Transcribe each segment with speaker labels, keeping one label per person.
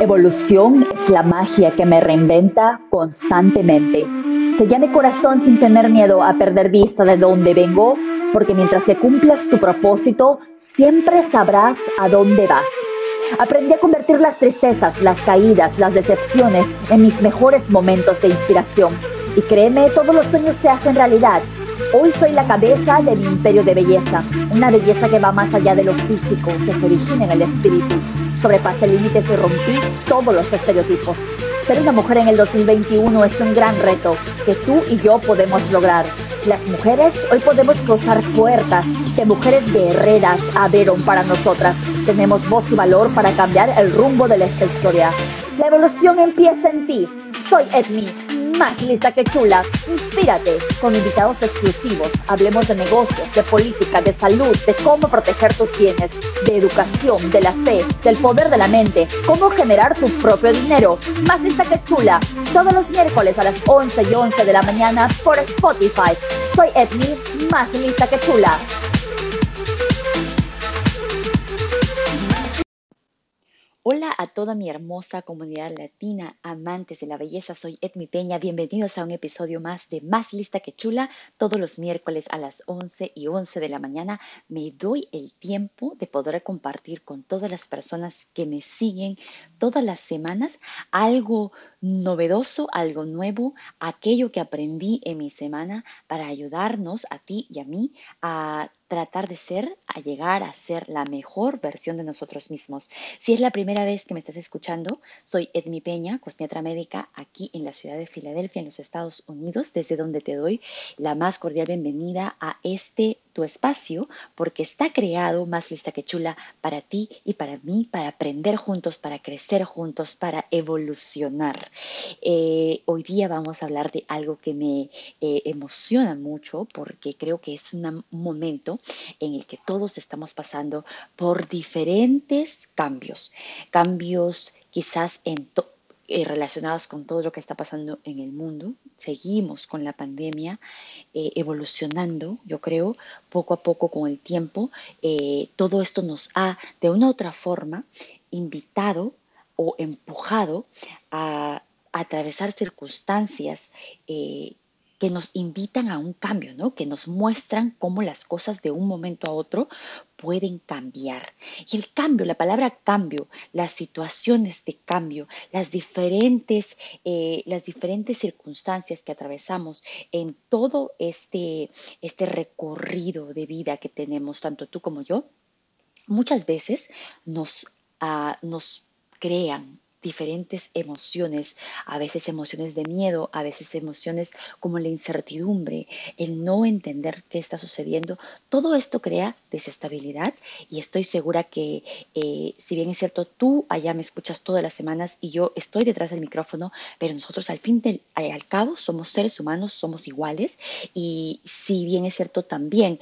Speaker 1: Evolución es la magia que me reinventa constantemente. Sella mi corazón sin tener miedo a perder vista de dónde vengo, porque mientras que cumplas tu propósito, siempre sabrás a dónde vas. Aprendí a convertir las tristezas, las caídas, las decepciones en mis mejores momentos de inspiración. Y créeme, todos los sueños se hacen realidad. Hoy soy la cabeza del imperio de belleza, una belleza que va más allá de lo físico, que se origina en el espíritu. Sobrepasé límites y rompí todos los estereotipos. Ser una mujer en el 2021 es un gran reto que tú y yo podemos lograr. Las mujeres hoy podemos cruzar puertas que mujeres guerreras abrieron para nosotras. Tenemos voz y valor para cambiar el rumbo de esta historia. La evolución empieza en ti. Soy Edmi, más lista que chula. Inspírate con invitados exclusivos. Hablemos de negocios, de política, de salud, de cómo proteger tus bienes, de educación, de la fe, del poder de la mente, cómo generar tu propio dinero. Más lista que chula. Todos los miércoles a las 11 y 11 de la mañana por Spotify. Soy Edmi, más lista que chula. Toda mi hermosa comunidad latina, amantes de la belleza, soy Edmi Peña, bienvenidos a un episodio más de Más Lista que Chula, todos los miércoles a las 11 y 11 de la mañana me doy el tiempo de poder compartir con todas las personas que me siguen todas las semanas algo novedoso, algo nuevo, aquello que aprendí en mi semana para ayudarnos a ti y a mí a tratar de ser, a llegar a ser la mejor versión de nosotros mismos. Si es la primera vez que me estás escuchando, soy Edmi Peña, cosmiatra médica, aquí en la ciudad de Filadelfia, en los Estados Unidos, desde donde te doy la más cordial bienvenida a este tu espacio, porque está creado más lista que chula para ti y para mí, para aprender juntos, para crecer juntos, para evolucionar. Eh, hoy día vamos a hablar de algo que me eh, emociona mucho, porque creo que es un momento en el que todos estamos pasando por diferentes cambios, cambios quizás en eh, relacionados con todo lo que está pasando en el mundo. Seguimos con la pandemia eh, evolucionando, yo creo, poco a poco con el tiempo. Eh, todo esto nos ha, de una u otra forma, invitado o empujado a, atravesar circunstancias que nos invitan a un cambio, ¿no? que nos muestran cómo las cosas de un momento a otro pueden cambiar. Y el cambio, la palabra cambio, las situaciones de cambio, las diferentes, eh, las diferentes circunstancias que atravesamos en todo este, este recorrido de vida que tenemos, tanto tú como yo, muchas veces nos, uh, nos crean diferentes emociones, a veces emociones de miedo, a veces emociones como la incertidumbre, el no entender qué está sucediendo. Todo esto crea desestabilidad y estoy segura que eh, si bien es cierto, tú allá me escuchas todas las semanas y yo estoy detrás del micrófono, pero nosotros al fin del, al cabo somos seres humanos, somos iguales y si bien es cierto también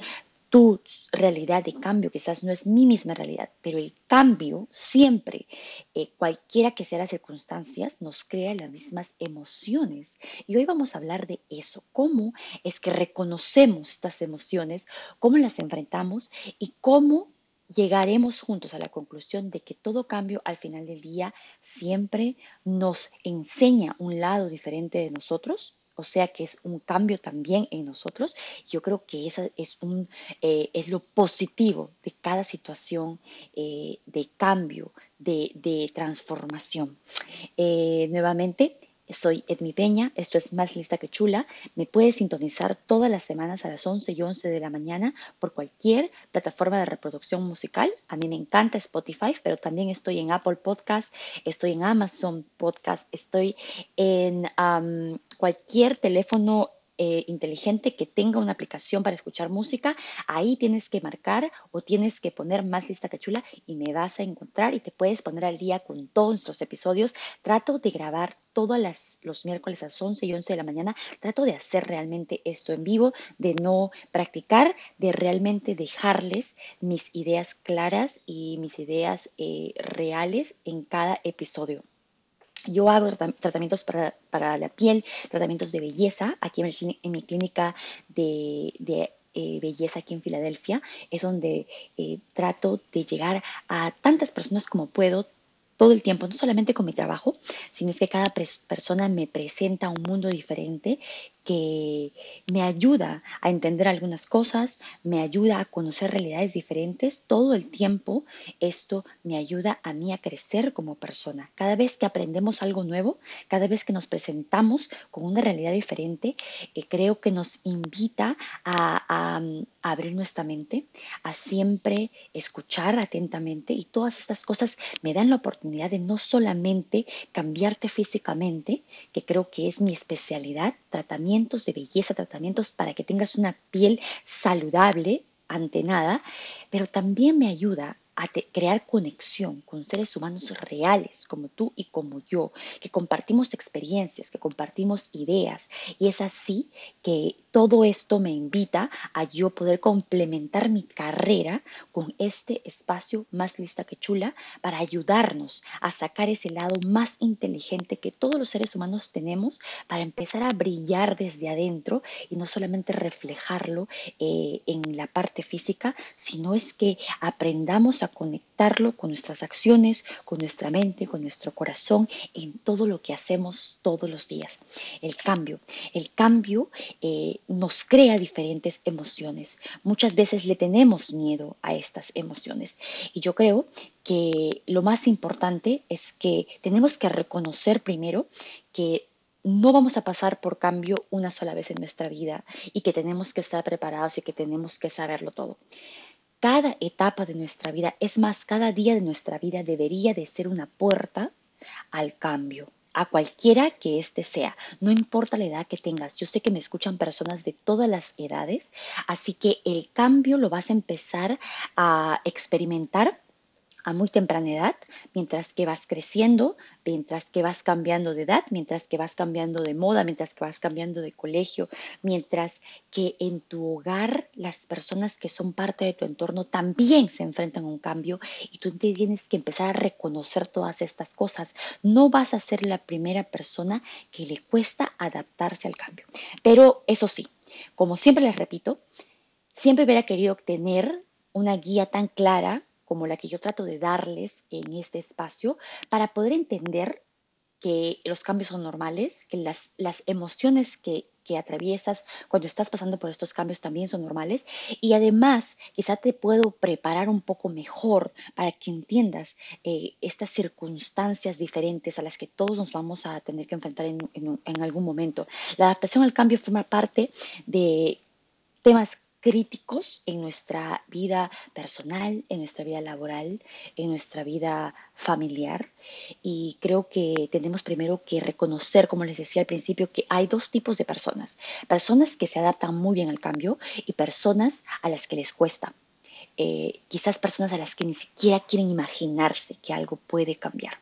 Speaker 1: tu realidad de cambio quizás no es mi misma realidad, pero el cambio siempre, eh, cualquiera que sean las circunstancias, nos crea las mismas emociones. Y hoy vamos a hablar de eso, cómo es que reconocemos estas emociones, cómo las enfrentamos y cómo llegaremos juntos a la conclusión de que todo cambio al final del día siempre nos enseña un lado diferente de nosotros o sea que es un cambio también en nosotros. Yo creo que eso es, un, eh, es lo positivo de cada situación eh, de cambio, de, transformación. Eh, nuevamente, soy Edmi Peña, esto es Más Lista que Chula. Me puedes sintonizar todas las semanas a las 11 y 11 de la mañana por cualquier plataforma de reproducción musical. A mí me encanta Spotify, pero también estoy en Apple Podcast, estoy en Amazon Podcast, estoy en cualquier teléfono eh, inteligente que tenga una aplicación para escuchar música, ahí tienes que marcar o tienes que poner más lista que chula y me vas a encontrar y te puedes poner al día con todos nuestros episodios. Trato de grabar todos los miércoles a las 11 y 11 de la mañana. Trato de hacer realmente esto en vivo, de no practicar, de realmente dejarles mis ideas claras y mis ideas eh, reales en cada episodio. Yo hago tratamientos para, la piel, tratamientos de belleza aquí en mi, clínica de, eh, belleza aquí en Filadelfia. Es donde eh, trato de llegar a tantas personas como puedo todo el tiempo, no solamente con mi trabajo, sino es que cada persona me presenta un mundo diferente que me ayuda a entender algunas cosas, me ayuda a conocer realidades diferentes. Todo el tiempo esto me ayuda a mí a crecer como persona. Cada vez que aprendemos algo nuevo, cada vez que nos presentamos con una realidad diferente, eh, creo que nos invita a, a abrir nuestra mente, a siempre escuchar atentamente y todas estas cosas me dan la oportunidad de no solamente cambiarte físicamente, que creo que es mi especialidad, tratamiento, de belleza, tratamientos para que tengas una piel saludable ante nada, pero también me ayuda a crear conexión con seres humanos reales como tú y como yo, que compartimos experiencias, que compartimos ideas. Y es así que todo esto me invita a yo poder complementar mi carrera con este espacio más lista que chula para ayudarnos a sacar ese lado más inteligente que todos los seres humanos tenemos para empezar a brillar desde adentro y no solamente reflejarlo eh, en la parte física, sino es que aprendamos a conectarlo con nuestras acciones, con nuestra mente, con nuestro corazón, en todo lo que hacemos todos los días. El cambio. El cambio eh, nos crea diferentes emociones. Muchas veces le tenemos miedo a estas emociones. Y yo creo que lo más importante es que tenemos que reconocer primero que no vamos a pasar por cambio una sola vez en nuestra vida y que tenemos que estar preparados y que tenemos que saberlo todo. Cada etapa de nuestra vida, es más, cada día de nuestra vida debería de ser una puerta al cambio, a cualquiera que éste sea, no importa la edad que tengas. Yo sé que me escuchan personas de todas las edades, así que el cambio lo vas a empezar a experimentar a muy temprana edad, mientras que vas creciendo, mientras que vas cambiando de edad, mientras que vas cambiando de moda, mientras que vas cambiando de colegio, mientras que en tu hogar las personas que son parte de tu entorno también se enfrentan a un cambio y tú tienes que empezar a reconocer todas estas cosas. No vas a ser la primera persona que le cuesta adaptarse al cambio. Pero eso sí, como siempre les repito, siempre hubiera querido tener una guía tan clara como la que yo trato de darles en este espacio para poder entender que los cambios son normales, que las, las emociones que, que atraviesas cuando estás pasando por estos cambios también son normales y además quizá te puedo preparar un poco mejor para que entiendas eh, estas circunstancias diferentes a las que todos nos vamos a tener que enfrentar en, en algún momento. La adaptación al cambio forma parte de temas críticos en nuestra vida personal, en nuestra vida laboral, en nuestra vida familiar. Y creo que tenemos primero que reconocer, como les decía al principio, que hay dos tipos de personas. Personas que se adaptan muy bien al cambio y personas a las que les cuesta. Eh, quizás personas a las que ni siquiera quieren imaginarse que algo puede cambiar.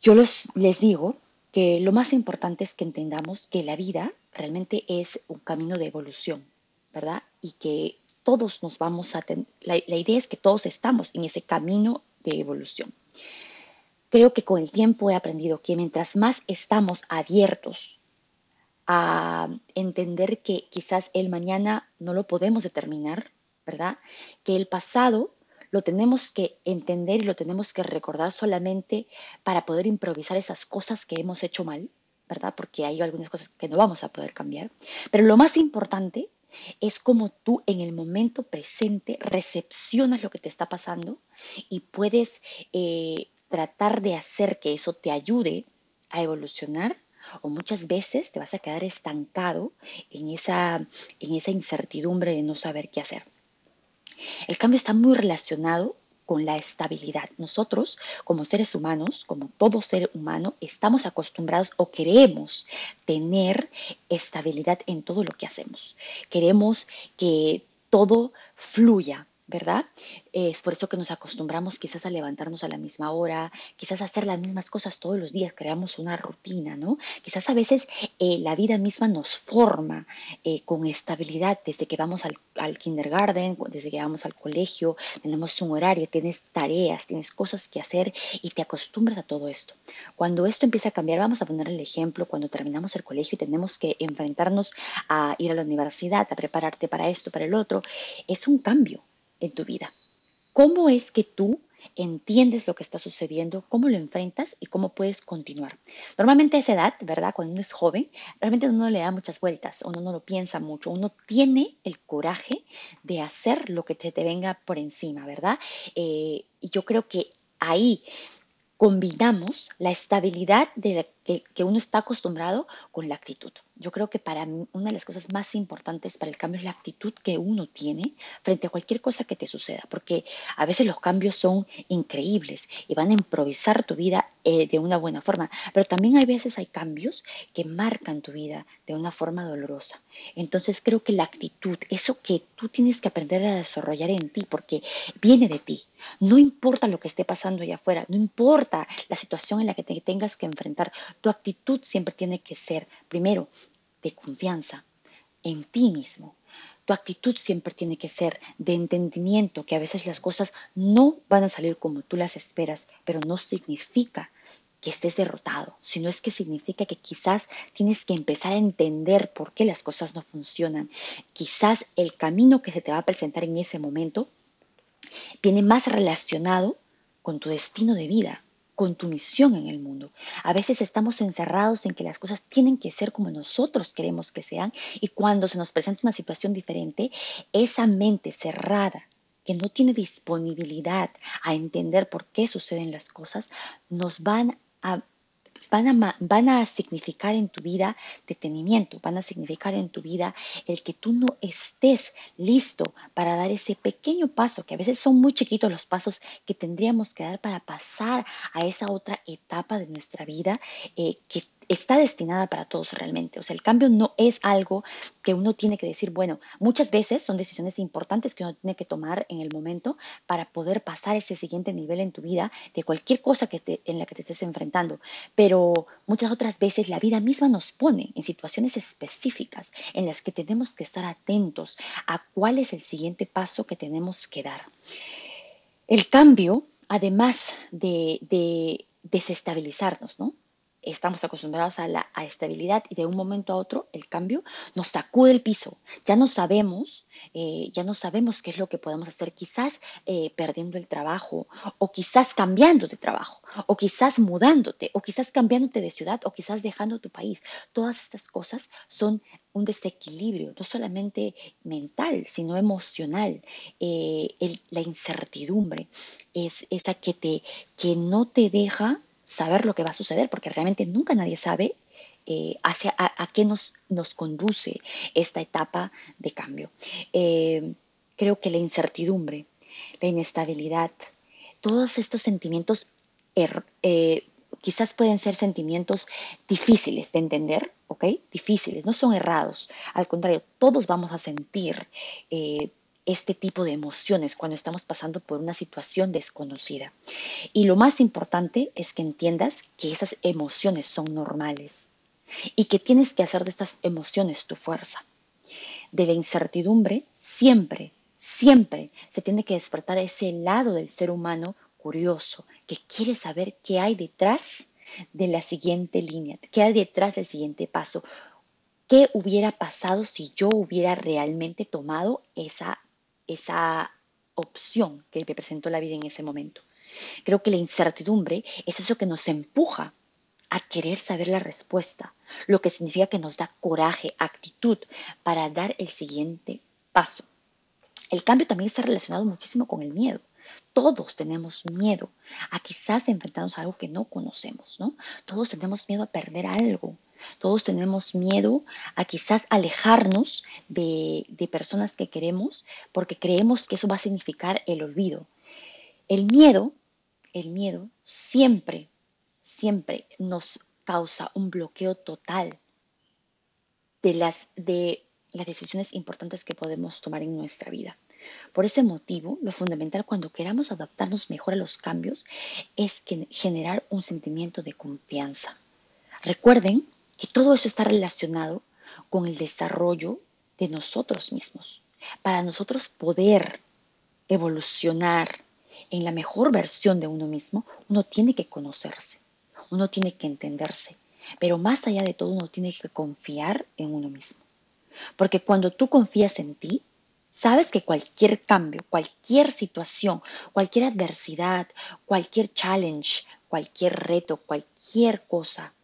Speaker 1: Yo les digo que lo más importante es que entendamos que la vida realmente es un camino de evolución ¿verdad? Y que todos nos vamos a tener, la, idea es que todos estamos en ese camino de evolución. Creo que con el tiempo he aprendido que mientras más estamos abiertos a entender que quizás el mañana no lo podemos determinar, ¿verdad? Que el pasado lo tenemos que entender y lo tenemos que recordar solamente para poder improvisar esas cosas que hemos hecho mal, ¿verdad? Porque hay algunas cosas que no vamos a poder cambiar. Pero lo más importante es como tú en el momento presente recepcionas lo que te está pasando y puedes eh, tratar de hacer que eso te ayude a evolucionar o muchas veces te vas a quedar estancado en esa, en esa incertidumbre de no saber qué hacer. El cambio está muy relacionado con la estabilidad. Nosotros, como seres humanos, como todo ser humano, estamos acostumbrados o queremos tener estabilidad en todo lo que hacemos. Queremos que todo fluya, ¿verdad? Es por eso que nos acostumbramos quizás a levantarnos a la misma hora, quizás a hacer las mismas cosas todos los días, creamos una rutina, ¿no? Quizás a veces eh, la vida misma nos forma eh, con estabilidad desde que vamos al, al, kindergarten, desde que vamos al colegio, tenemos un horario, tienes tareas, tienes cosas que hacer y te acostumbras a todo esto. Cuando esto empieza a cambiar, vamos a poner el ejemplo, cuando terminamos el colegio y tenemos que enfrentarnos a ir a la universidad, a prepararte para esto, para el otro, es un cambio en tu vida. ¿Cómo es que tú entiendes lo que está sucediendo, cómo lo enfrentas y cómo puedes continuar. Normalmente a esa edad, ¿verdad? Cuando uno es joven, realmente uno no le da muchas vueltas, uno no lo piensa mucho, uno tiene el coraje de hacer lo que te, venga por encima, ¿verdad? Eh, y yo creo que ahí combinamos la estabilidad de que, uno está acostumbrado con la actitud. Yo creo que para mí una de las cosas más importantes para el cambio es la actitud que uno tiene frente a cualquier cosa que te suceda, porque a veces los cambios son increíbles y van a improvisar tu vida eh, de una buena forma, pero también hay veces hay cambios que marcan tu vida de una forma dolorosa. Entonces creo que la actitud, eso que tú tienes que aprender a desarrollar en ti, porque viene de ti, no importa lo que esté pasando allá afuera, no importa la situación en la que te tengas que enfrentar, tu actitud siempre tiene que ser, primero, de confianza en ti mismo. Tu actitud siempre tiene que ser de entendimiento, que a veces las cosas no van a salir como tú las esperas, pero no significa que estés derrotado, sino es que significa que quizás tienes que empezar a entender por qué las cosas no funcionan. Quizás el camino que se te va a presentar en ese momento viene más relacionado con tu destino de vida, con tu misión en el mundo. A veces estamos encerrados en que las cosas tienen que ser como nosotros queremos que sean y cuando se nos presenta una situación diferente, esa mente cerrada que no tiene disponibilidad a entender por qué suceden las cosas, nos van a van a, significar en tu vida detenimiento, van a significar en tu vida el que tú no estés listo para dar ese pequeño paso, que a veces son muy chiquitos los pasos que tendríamos que dar para pasar a esa otra etapa de nuestra vida eh, que está destinada para todos realmente. O sea, el cambio no es algo que uno tiene que decir, bueno, muchas veces son decisiones importantes que uno tiene que tomar en el momento para poder pasar ese siguiente nivel en tu vida de cualquier cosa que en la que te estés enfrentando. Pero muchas otras veces la vida misma nos pone en situaciones específicas en las que tenemos que estar atentos a cuál es el siguiente paso que tenemos que dar. El cambio, además de, de desestabilizarnos, ¿no? Estamos acostumbrados a la estabilidad y de un momento a otro el cambio nos sacude el piso. Ya no sabemos, eh, ya no sabemos qué es lo que podemos hacer, quizás eh, perdiendo el trabajo o quizás cambiando de trabajo o quizás mudándote o quizás cambiándote de ciudad o quizás dejando tu país. Todas estas cosas son un desequilibrio, no solamente mental, sino emocional. Eh, la incertidumbre es esa que, te, que no te deja saber lo que va a suceder, porque realmente nunca nadie sabe eh, hacia, a, qué nos, nos, conduce esta etapa de cambio. Eh, creo que la incertidumbre, la inestabilidad, todos estos sentimientos er, eh, quizás pueden ser sentimientos difíciles de entender, ¿ok? Difíciles, no son errados. Al contrario, todos vamos a sentir este tipo de emociones cuando estamos pasando por una situación desconocida. Y lo más importante es que entiendas que esas emociones son normales y que tienes que hacer de estas emociones tu fuerza. De la incertidumbre siempre, siempre se tiene que despertar ese lado del ser humano curioso, que quiere saber qué hay detrás de la siguiente línea, qué hay detrás del siguiente paso, qué hubiera pasado si yo hubiera realmente tomado esa esa opción que me presentó la vida en ese momento. Creo que la incertidumbre es eso que nos empuja a querer saber la respuesta, lo que significa que nos da coraje, actitud para dar el siguiente paso. El cambio también está relacionado muchísimo con el miedo. Todos tenemos miedo a quizás enfrentarnos a algo que no conocemos, ¿no? Todos tenemos miedo a perder algo, todos tenemos miedo a quizás alejarnos de, personas que queremos porque creemos que eso va a significar el olvido. El miedo, el miedo siempre, siempre nos causa un bloqueo total de las, de las decisiones importantes que podemos tomar en nuestra vida. Por ese motivo, lo fundamental cuando queramos adaptarnos mejor a los cambios es generar un sentimiento de confianza. Recuerden que todo eso está relacionado con el desarrollo de nosotros mismos. Para nosotros poder evolucionar en la mejor versión de uno mismo, uno tiene que conocerse, uno tiene que entenderse, pero más allá de todo uno tiene que confiar en uno mismo. Porque cuando tú confías en ti, Sabes que cualquier cambio, cualquier situación, cualquier adversidad, cualquier challenge, cualquier reto, cualquier cosa,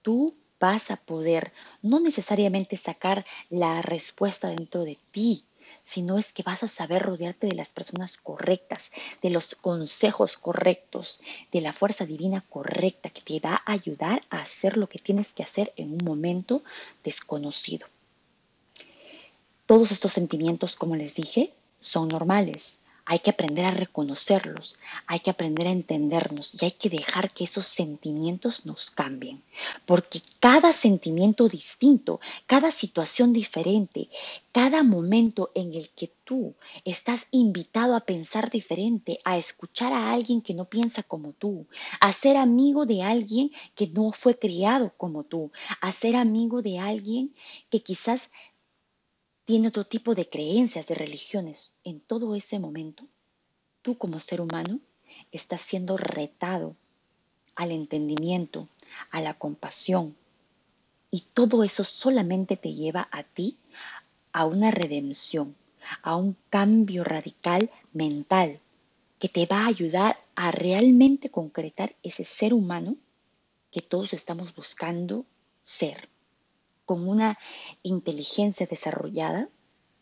Speaker 1: tú vas a poder no necesariamente sacar la respuesta dentro de ti, sino es que vas a saber rodearte de las personas correctas, de los consejos correctos, de la fuerza divina correcta que te va a ayudar a hacer lo que tienes que hacer en un momento desconocido. Todos estos sentimientos, como les dije, son normales. Hay que aprender a reconocerlos, hay que aprender a entendernos y hay que dejar que esos sentimientos nos cambien. Porque cada sentimiento distinto, cada situación diferente, cada momento en el que tú estás invitado a pensar diferente, a escuchar a alguien que no piensa como tú, a ser amigo de alguien que no fue criado como tú, a ser amigo de alguien que quizás tiene otro tipo de creencias, de religiones, en todo ese momento, tú como ser humano estás siendo retado al entendimiento, a la compasión. Y todo eso solamente te lleva a ti a una redención, a un cambio radical mental que te va a ayudar a realmente concretar ese ser humano que todos estamos buscando ser con una inteligencia desarrollada,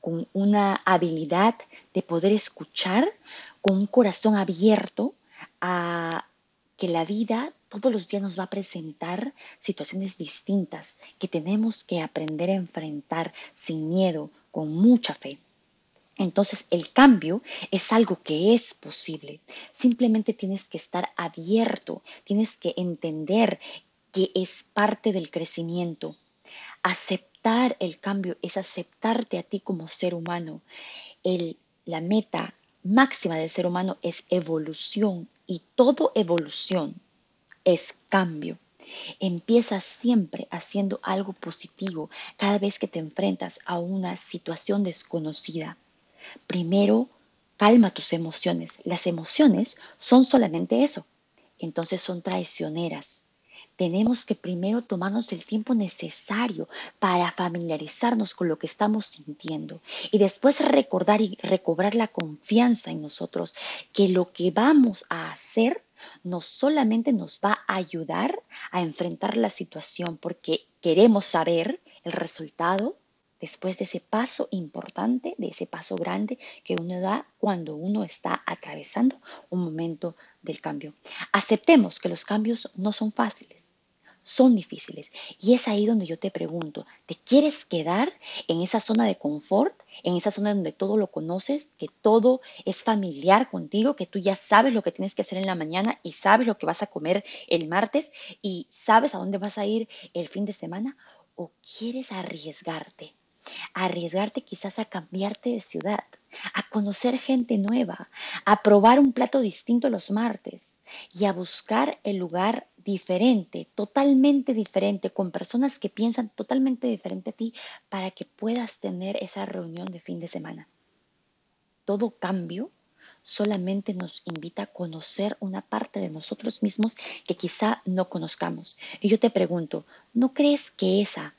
Speaker 1: con una habilidad de poder escuchar, con un corazón abierto a que la vida todos los días nos va a presentar situaciones distintas que tenemos que aprender a enfrentar sin miedo, con mucha fe. Entonces el cambio es algo que es posible. Simplemente tienes que estar abierto, tienes que entender que es parte del crecimiento, Aceptar el cambio es aceptarte a ti como ser humano. la meta máxima del ser humano es evolución y todo evolución es cambio. Empieza siempre haciendo algo positivo cada vez que te enfrentas a una situación desconocida. Primero, calma tus emociones. Las emociones son solamente eso. Entonces son traicioneras tenemos que primero tomarnos el tiempo necesario para familiarizarnos con lo que estamos sintiendo y después recordar y recobrar la confianza en nosotros que lo que vamos a hacer no solamente nos va a ayudar a enfrentar la situación porque queremos saber el resultado después de ese paso importante, de ese paso grande que uno da cuando uno está atravesando un momento del cambio. Aceptemos que los cambios no son fáciles son difíciles. Y es ahí donde yo te pregunto, ¿te quieres quedar en esa zona de confort, en esa zona donde todo lo conoces, que todo es familiar contigo, que tú ya sabes lo que tienes que hacer en la mañana y sabes lo que vas a comer el martes y sabes a dónde vas a ir el fin de semana? ¿O quieres arriesgarte? Arriesgarte quizás a cambiarte de ciudad, a conocer gente nueva, a probar un plato distinto los martes y a buscar el lugar diferente, totalmente diferente, con personas que piensan totalmente diferente a ti para que puedas tener esa reunión de fin de semana. Todo cambio solamente nos invita a conocer una parte de nosotros mismos que quizá no conozcamos. Y yo te pregunto, ¿no crees que esa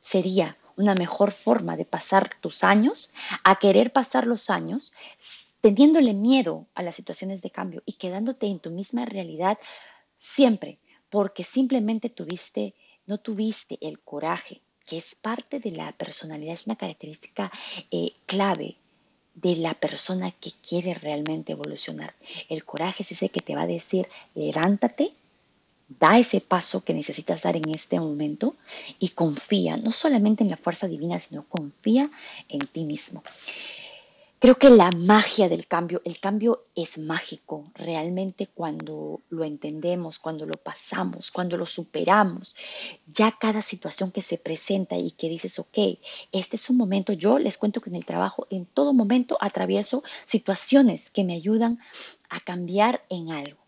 Speaker 1: sería una mejor forma de pasar tus años, a querer pasar los años teniéndole miedo a las situaciones de cambio y quedándote en tu misma realidad siempre, porque simplemente tuviste, no tuviste el coraje, que es parte de la personalidad, es una característica eh, clave de la persona que quiere realmente evolucionar. El coraje es ese que te va a decir, levántate da ese paso que necesitas dar en este momento y confía, no solamente en la fuerza divina, sino confía en ti mismo. Creo que la magia del cambio, el cambio es mágico realmente cuando lo entendemos, cuando lo pasamos, cuando lo superamos. Ya cada situación que se presenta y que dices, ok, este es un momento, yo les cuento que en el trabajo en todo momento atravieso situaciones que me ayudan a cambiar en algo.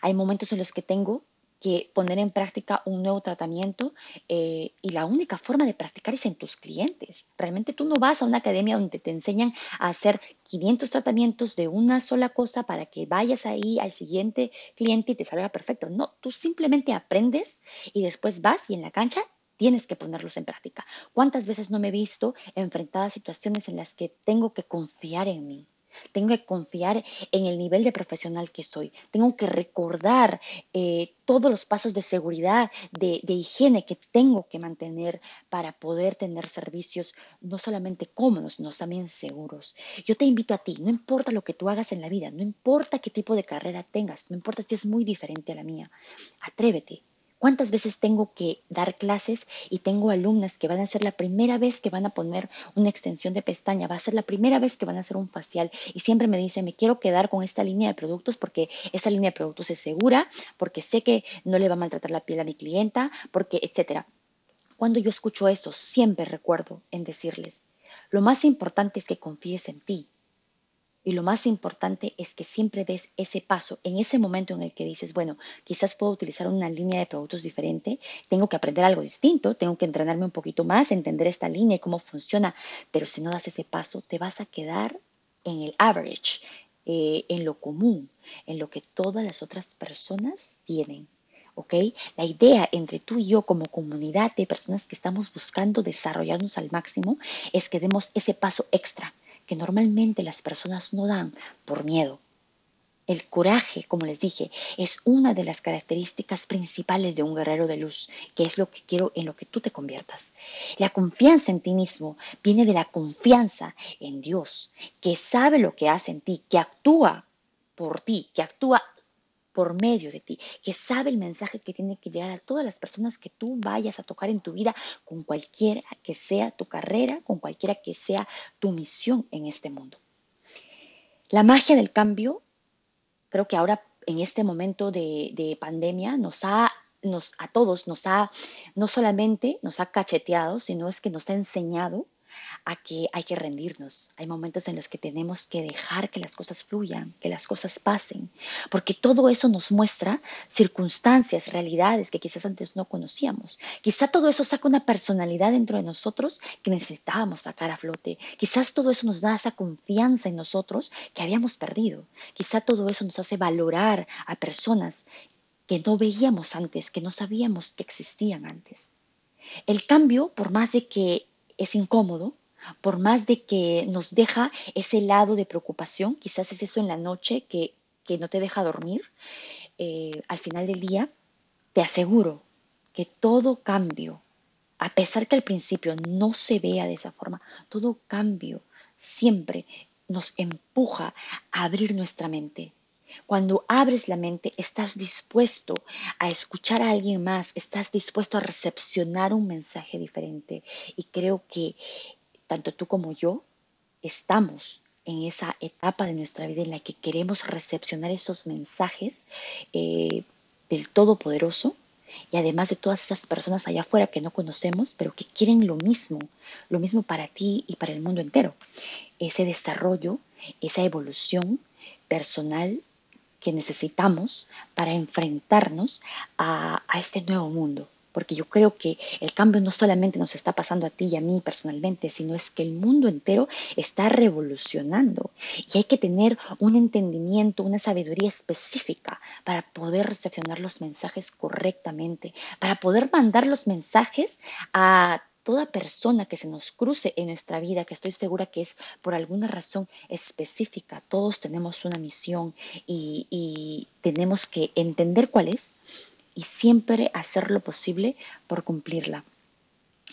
Speaker 1: Hay momentos en los que tengo que poner en práctica un nuevo tratamiento eh, y la única forma de practicar es en tus clientes. Realmente tú no vas a una academia donde te enseñan a hacer 500 tratamientos de una sola cosa para que vayas ahí al siguiente cliente y te salga perfecto. No, tú simplemente aprendes y después vas y en la cancha tienes que ponerlos en práctica. ¿Cuántas veces no me he visto enfrentada a situaciones en las que tengo que confiar en mí? Tengo que confiar en el nivel de profesional que soy. Tengo que recordar eh, todos los pasos de seguridad, de, de, higiene que tengo que mantener para poder tener servicios no solamente cómodos, sino también seguros. Yo te invito a ti, no importa lo que tú hagas en la vida, no importa qué tipo de carrera tengas, no importa si es muy diferente a la mía, atrévete, ¿Cuántas veces tengo que dar clases y tengo alumnas que van a ser la primera vez que van a poner una extensión de pestaña, va a ser la primera vez que van a hacer un facial y siempre me dicen, me quiero quedar con esta línea de productos porque esta línea de productos es segura, porque sé que no le va a maltratar la piel a mi clienta, porque etcétera. Cuando yo escucho eso, siempre recuerdo en decirles, lo más importante es que confíes en ti, y lo más importante es que siempre des ese paso en ese momento en el que dices, bueno, quizás puedo utilizar una línea de productos diferente, tengo que aprender algo distinto, tengo que entrenarme un poquito más, entender esta línea y cómo funciona, pero si no das ese paso, te vas a quedar en el average, eh, en lo común, en lo que todas las otras personas tienen. ¿ok? La idea entre tú y yo como comunidad de personas que estamos buscando desarrollarnos al máximo es que demos ese paso extra, que normalmente las personas no dan por miedo. El coraje, como les dije, es una de las características principales de un guerrero de luz, que es lo que quiero en lo que tú te conviertas. La confianza en ti mismo viene de la confianza en Dios, que sabe lo que hace en ti, que actúa por ti, que actúa por medio de ti, que sabe el mensaje que tiene que llegar a todas las personas que tú vayas a tocar en tu vida, con cualquiera que sea tu carrera, con cualquiera que sea tu misión en este mundo. La magia del cambio, creo que ahora en este momento de, pandemia nos ha nos, a todos nos ha, no solamente nos ha cacheteado, sino es que nos ha enseñado a que hay que rendirnos. Hay momentos en los que tenemos que dejar que las cosas fluyan, que las cosas pasen, porque todo eso nos muestra circunstancias, realidades que quizás antes no conocíamos. Quizá todo eso saca una personalidad dentro de nosotros que necesitábamos sacar a flote. Quizás todo eso nos da esa confianza en nosotros que habíamos perdido. Quizá todo eso nos hace valorar a personas que no veíamos antes, que no sabíamos que existían antes. El cambio, por más de que es incómodo, por más de que nos deja ese lado de preocupación, quizás es eso en la noche que, no te deja dormir, eh, al final del día, te aseguro que todo cambio, a pesar que al principio no se vea de esa forma, todo cambio siempre nos empuja a abrir nuestra mente, cuando abres la mente, estás dispuesto a escuchar a alguien más, estás dispuesto a recepcionar un mensaje diferente. Y creo que tanto tú como yo estamos en esa etapa de nuestra vida en la que queremos recepcionar esos mensajes eh, del Todopoderoso y además de todas esas personas allá afuera que no conocemos, pero que quieren lo mismo, lo mismo para ti y para el mundo entero. Ese desarrollo, esa evolución personal que necesitamos para enfrentarnos a, este nuevo mundo. Porque yo creo que el cambio no solamente nos está pasando a ti y a mí personalmente, sino es que el mundo entero está revolucionando. Y hay que tener un entendimiento, una sabiduría específica para poder recepcionar los mensajes correctamente, para poder mandar los mensajes a toda persona que se nos cruce en nuestra vida, que estoy segura que es por alguna razón específica, todos tenemos una misión y, tenemos que entender cuál es y siempre hacer lo posible por cumplirla.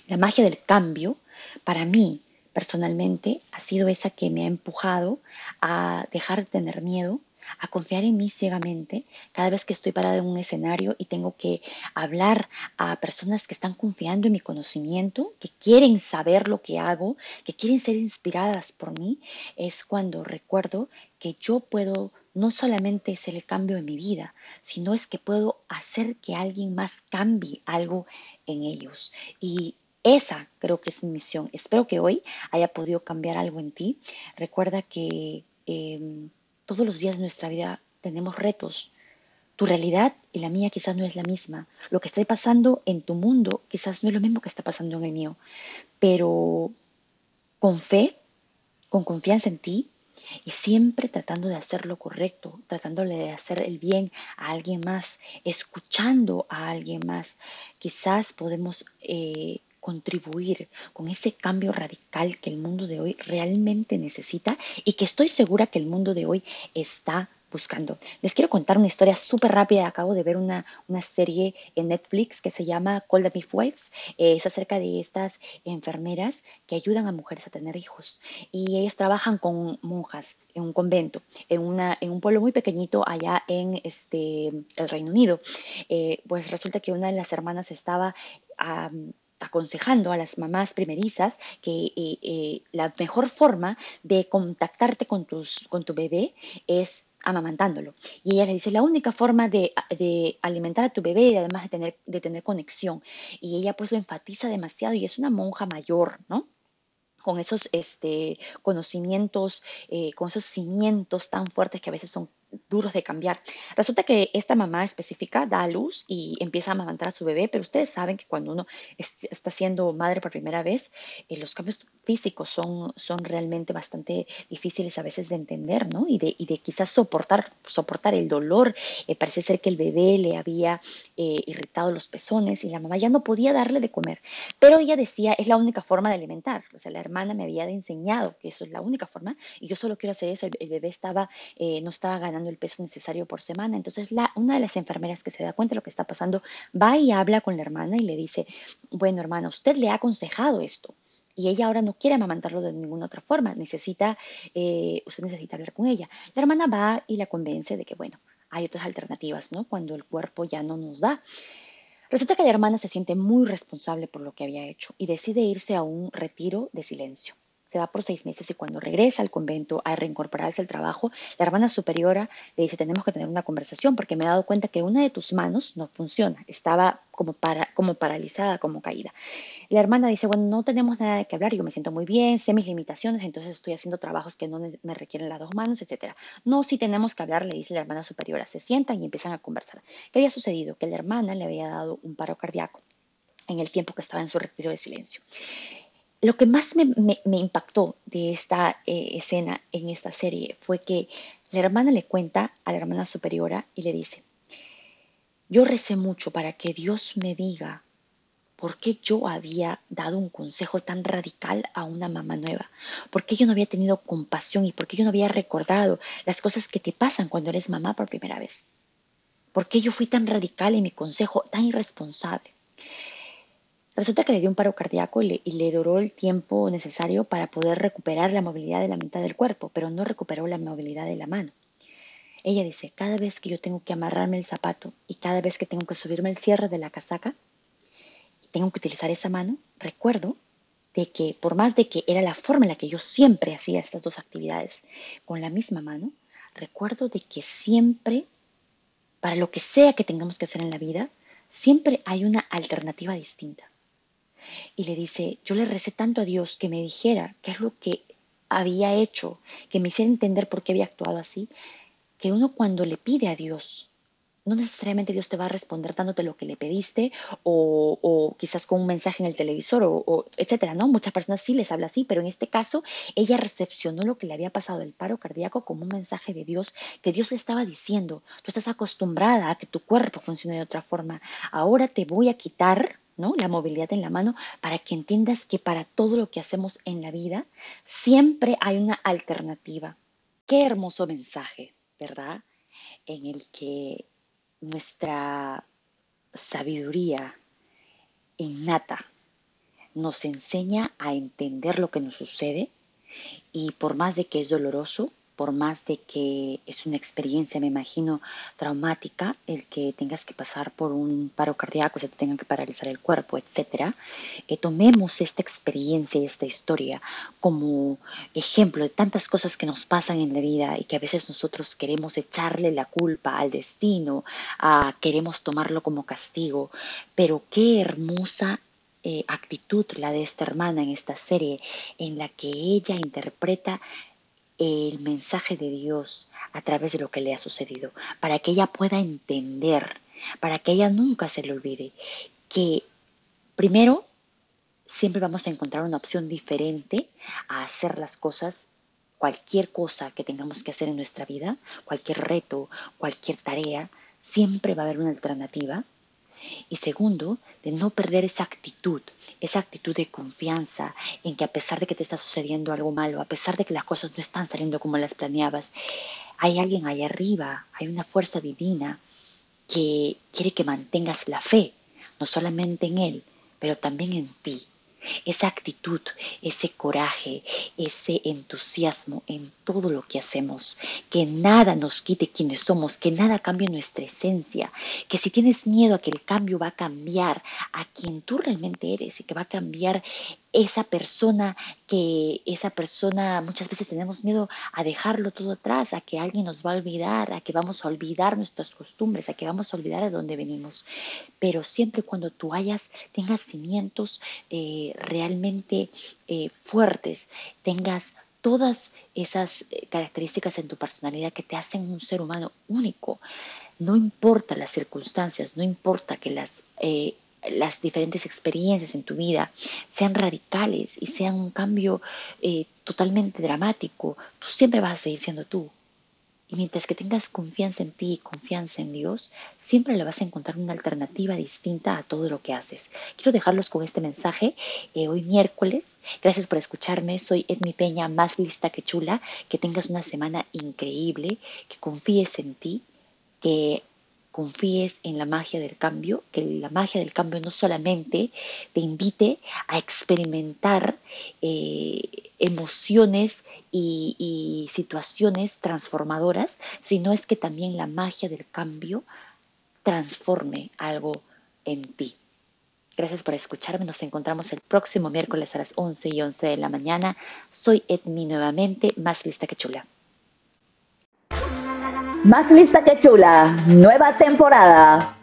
Speaker 1: La magia del cambio, para mí personalmente, ha sido esa que me ha empujado a dejar de tener miedo, a confiar en mí ciegamente cada vez que estoy parada en un escenario y tengo que hablar a personas que están confiando en mi conocimiento, que quieren saber lo que hago, que quieren ser inspiradas por mí, es cuando recuerdo que yo puedo no solamente ser el cambio en mi vida, sino es que puedo hacer que alguien más cambie algo en ellos. Y esa creo que es mi misión. Espero que hoy haya podido cambiar algo en ti. Recuerda que em, todos los días de nuestra vida tenemos retos. Tu realidad y la mía quizás no es la misma. Lo que está pasando en tu mundo quizás no es lo mismo que está pasando en el mío. Pero con fe, con confianza en ti y siempre tratando de hacer lo correcto, tratándole de hacer el bien a alguien más, escuchando a alguien más. Quizás podemos eh, contribuir con ese cambio radical que el mundo de hoy realmente necesita y que estoy segura que el mundo de hoy está buscando. Les quiero contar una historia súper rápida. Acabo de ver una, serie en Netflix que se llama Call the Midwives. Eh, es acerca de estas enfermeras que ayudan a mujeres a tener hijos. Y ellas trabajan con monjas en un convento, en, una, en un pueblo muy pequeñito allá en este, el Reino Unido. Eh, pues resulta que una de las hermanas estaba aconsejando a las mamás primerizas que eh, la mejor forma de contactarte con, tus, con tu bebé es amamantándolo. Y ella le dice, la única forma de, alimentar a tu bebé y además de tener, de tener conexión. Y ella pues lo enfatiza demasiado y es una monja mayor, ¿no? con esos este, conocimientos, eh, con esos cimientos tan fuertes que a veces son duros de cambiar. Resulta que esta mamá específica da a luz y empieza a amamantar a su bebé, pero ustedes saben que cuando uno está siendo madre por primera vez, eh, los cambios físicos son, son realmente bastante difíciles a veces de entender, ¿no? Y de, y de quizás soportar, soportar el dolor. Eh, parece ser que el bebé le había eh, irritado los pezones y la mamá ya no podía darle de comer. Pero ella decía, es la única forma de alimentar. O sea, la hermana me había enseñado que eso es la única forma y yo solo quiero hacer eso. El, bebé estaba, no estaba ganando el peso necesario por semana. Entonces, la, una de las enfermeras que se da cuenta de lo que está pasando va y habla con la hermana y le dice, bueno, hermana, usted le ha aconsejado esto. Y ella ahora no quiere amamantarlo de ninguna otra forma, necesita, eh, usted necesita hablar con ella. La hermana va y la convence de que, bueno, hay otras alternativas, ¿no? Cuando el cuerpo ya no nos da. Resulta que la hermana se siente muy responsable por lo que había hecho y decide irse a un retiro de silencio se va por seis meses y cuando regresa al convento a reincorporarse al trabajo, la hermana superiora le dice, tenemos que tener una conversación porque me he dado cuenta que una de tus manos no funciona, estaba como, para, como paralizada, como caída. La hermana dice, bueno, no tenemos nada qué hablar, yo me siento muy bien, sé mis limitaciones, entonces estoy haciendo trabajos que no me requieren las dos manos, etc. No, si tenemos que hablar, le dice la hermana superiora, se sientan y empiezan a conversar. ¿Qué había sucedido? Que la hermana le había dado un paro cardíaco en el tiempo que estaba en su retiro de silencio. Lo que más me, impactó de esta eh, escena en esta serie fue que la hermana le cuenta a la hermana superiora y le dice, yo recé mucho para que Dios me diga por qué yo había dado un consejo tan radical a una mamá nueva, por qué yo no había tenido compasión y por qué yo no había recordado las cosas que te pasan cuando eres mamá por primera vez, por qué yo fui tan radical en mi consejo, tan irresponsable. Resulta que le dio un paro cardíaco y le, duró el tiempo necesario para poder recuperar la movilidad de la mitad del cuerpo, pero no recuperó la movilidad de la mano. Ella dice, cada vez que yo tengo que amarrarme el zapato y cada vez que tengo que subirme el cierre de la casaca, y tengo que utilizar esa mano, recuerdo de que por más de que era la forma en la que yo siempre hacía estas dos actividades con la misma mano, recuerdo de que siempre, para lo que sea que tengamos que hacer en la vida, siempre hay una alternativa distinta y le dice, yo le recé tanto a Dios que me dijera qué es lo que había hecho, que me hiciera entender por qué había actuado así, que uno cuando le pide a Dios, no necesariamente Dios te va a responder dándote lo que le pediste o, quizás con un mensaje en el televisor o, etcétera, ¿no? Muchas personas sí les habla así, pero en este caso ella recepcionó lo que le había pasado del paro cardíaco como un mensaje de Dios que Dios le estaba diciendo, tú estás acostumbrada a que tu cuerpo funcione de otra forma, ahora te voy a quitar La movilidad en la mano para que entiendas que para todo lo que hacemos en la vida siempre hay una alternativa. Qué hermoso mensaje, ¿verdad? En el que nuestra sabiduría innata nos enseña a entender lo que nos sucede y por más de que es doloroso, por más de que es una experiencia, me imagino, traumática, el que tengas que pasar por un paro cardíaco, se te tenga que paralizar el cuerpo, etcétera, eh, tomemos esta experiencia y esta historia como ejemplo de tantas cosas que nos pasan en la vida y que a veces nosotros queremos echarle la culpa al destino, a, queremos tomarlo como castigo, pero qué hermosa eh, actitud la de esta hermana en esta serie en la que ella interpreta el mensaje de Dios a través de lo que le ha sucedido, para que ella pueda entender, para que ella nunca se le olvide que primero siempre vamos a encontrar una opción diferente a hacer las cosas cualquier cosa que tengamos que hacer en nuestra vida, cualquier reto, cualquier tarea, siempre va a haber una alternativa. Y segundo, de no perder esa actitud, esa actitud de confianza en que a pesar de que te está sucediendo algo malo, a pesar de que las cosas no están saliendo como las planeabas, hay alguien ahí arriba, hay una fuerza divina que quiere que mantengas la fe, no solamente en Él, pero también en ti esa actitud, ese coraje, ese entusiasmo en todo lo que hacemos, que nada nos quite quienes somos, que nada cambie nuestra esencia, que si tienes miedo a que el cambio va a cambiar a quien tú realmente eres y que va a cambiar esa persona que esa persona muchas veces tenemos miedo a dejarlo todo atrás, a que alguien nos va a olvidar, a que vamos a olvidar nuestras costumbres, a que vamos a olvidar de dónde venimos. Pero siempre cuando tú hayas, tengas cimientos eh, realmente eh, fuertes, tengas todas esas eh, características en tu personalidad que te hacen un ser humano único. No importa las circunstancias, no importa que las las diferentes experiencias en tu vida sean radicales y sean un cambio eh, totalmente dramático, tú siempre vas a seguir siendo tú. Y mientras que tengas confianza en ti y confianza en Dios, siempre le vas a encontrar una alternativa distinta a todo lo que haces. Quiero dejarlos con este mensaje eh, hoy miércoles. Gracias por escucharme. Soy Edmi Peña, más lista que chula. Que tengas una semana increíble, que confíes en ti, que confíes en la magia del cambio, que la magia del cambio no solamente te invite a experimentar eh, emociones y, situaciones transformadoras, sino es que también la magia del cambio transforme algo en ti. Gracias por escucharme. Nos encontramos el próximo miércoles a las 11 y 11 de la mañana. Soy Edmi nuevamente, más lista que chula.
Speaker 2: Más lista que chula, nueva temporada.